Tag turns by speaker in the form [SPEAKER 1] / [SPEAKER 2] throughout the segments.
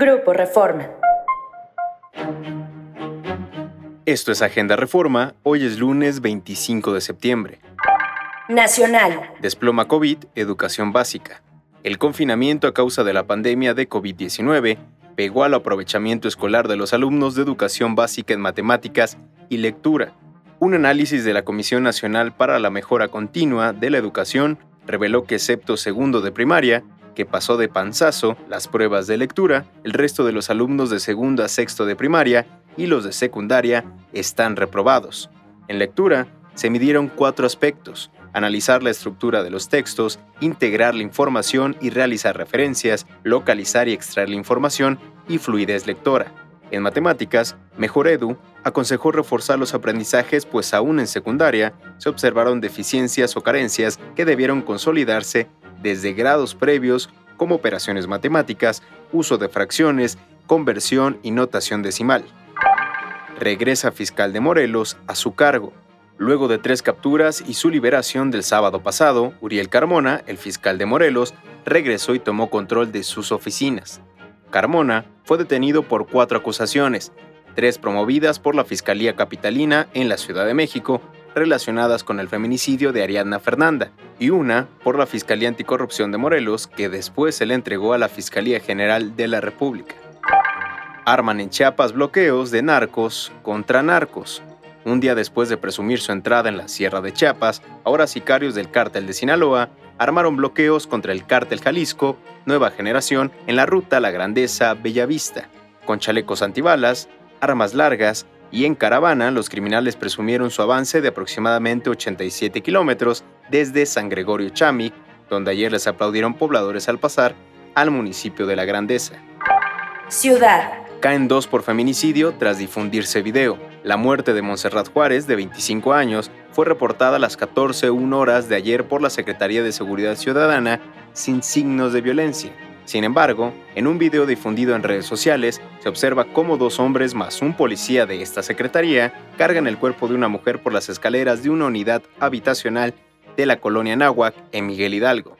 [SPEAKER 1] Grupo Reforma.
[SPEAKER 2] Esto es Agenda Reforma, hoy es lunes 25 de septiembre.
[SPEAKER 1] Nacional.
[SPEAKER 2] Desploma COVID, educación básica. El confinamiento a causa de la pandemia de COVID-19 pegó al aprovechamiento escolar de los alumnos de educación básica en matemáticas y lectura. Un análisis de la Comisión Nacional para la Mejora Continua de la Educación reveló que excepto segundo de primaria, que pasó de panzazo las pruebas de lectura, el resto de los alumnos de segundo a sexto de primaria y los de secundaria están reprobados. En lectura, se midieron cuatro aspectos, analizar la estructura de los textos, integrar la información y realizar referencias, localizar y extraer la información y fluidez lectora. En matemáticas, Mejor Edu aconsejó reforzar los aprendizajes pues aún en secundaria se observaron deficiencias o carencias que debieron consolidarse desde grados previos como operaciones matemáticas, uso de fracciones, conversión y notación decimal. Regresa fiscal de Morelos a su cargo. Luego de tres capturas y su liberación del sábado pasado, Uriel Carmona, el fiscal de Morelos, regresó y tomó control de sus oficinas. Carmona fue detenido por cuatro acusaciones, tres promovidas por la Fiscalía Capitalina en la Ciudad de México, relacionadas con el feminicidio de Ariadna Fernanda, y una por la Fiscalía Anticorrupción de Morelos, que después se le entregó a la Fiscalía General de la República. Arman en Chiapas bloqueos de narcos contra narcos. Un día después de presumir su entrada en la Sierra de Chiapas, ahora sicarios del cártel de Sinaloa armaron bloqueos contra el cártel Jalisco, Nueva Generación, en la ruta La Grandeza Bellavista. Con chalecos antibalas, armas largas y en caravana, los criminales presumieron su avance de aproximadamente 87 kilómetros desde San Gregorio Chamic, donde ayer les aplaudieron pobladores al pasar, al municipio de La Grandeza.
[SPEAKER 1] Ciudad.
[SPEAKER 2] Caen dos por feminicidio tras difundirse video. La muerte de Montserrat Juárez, de 25 años, fue reportada a las 14.01 horas de ayer por la Secretaría de Seguridad Ciudadana sin signos de violencia. Sin embargo, en un video difundido en redes sociales, se observa cómo dos hombres más un policía de esta secretaría cargan el cuerpo de una mujer por las escaleras de una unidad habitacional de la colonia Náhuac en Miguel Hidalgo.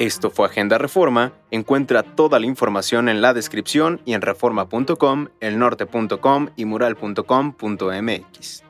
[SPEAKER 2] Esto fue Agenda Reforma. Encuentra toda la información en la descripción y en reforma.com, elnorte.com y mural.com.mx.